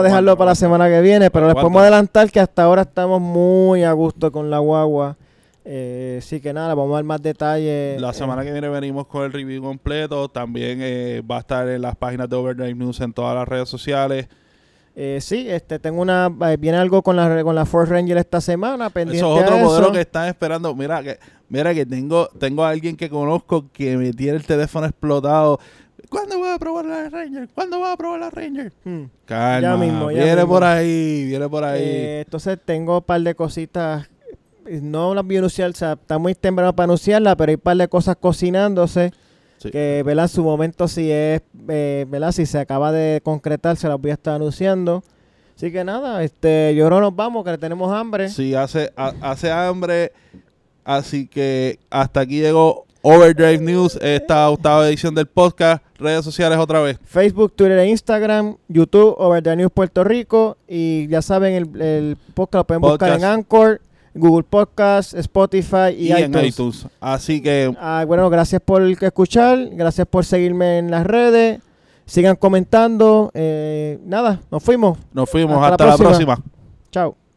a, dejarlo para la semana que viene, pero les podemos adelantar que hasta ahora estamos muy a gusto con la guagua. Eh, así que nada, vamos a dar más detalles. La eh, semana que viene venimos con el review completo. También eh, va a estar en las páginas de Overdrive News en todas las redes sociales. Eh, sí, este, tengo una, eh, viene algo con la, con la Ford Ranger esta semana, pendiente Eso es otro a modelo que están esperando. Mira que, mira que tengo, tengo a alguien que conozco que me tiene el teléfono explotado. ¿Cuándo voy a probar la Ranger? ¿Cuándo voy a probar la Ranger? Hmm. Calma, Ya mismo, ya viene mismo. por ahí, viene por ahí. Eh, entonces tengo un par de cositas. No las voy a anunciar, o sea, está muy temprano para anunciarla, pero hay un par de cosas cocinándose. Sí. Que, ¿verdad? Su momento, si es, eh, ¿verdad? Si se acaba de concretar, se las voy a estar anunciando. Así que nada, este, yo creo nos vamos, que tenemos hambre. Sí, hace, ha- hace hambre. Así que hasta aquí llegó Overdrive News, esta octava edición del podcast. Redes sociales otra vez. Facebook, Twitter e Instagram, YouTube, Overdrive News Puerto Rico. Y ya saben, el, el podcast lo pueden buscar en Anchor, Google Podcast, Spotify y, Y, en iTunes. Así que Ah, bueno, gracias por escuchar, gracias por seguirme en las redes. Sigan comentando. eh, nada, nos fuimos. nos fuimos. Hasta la Hasta, la próxima. próxima. Chao.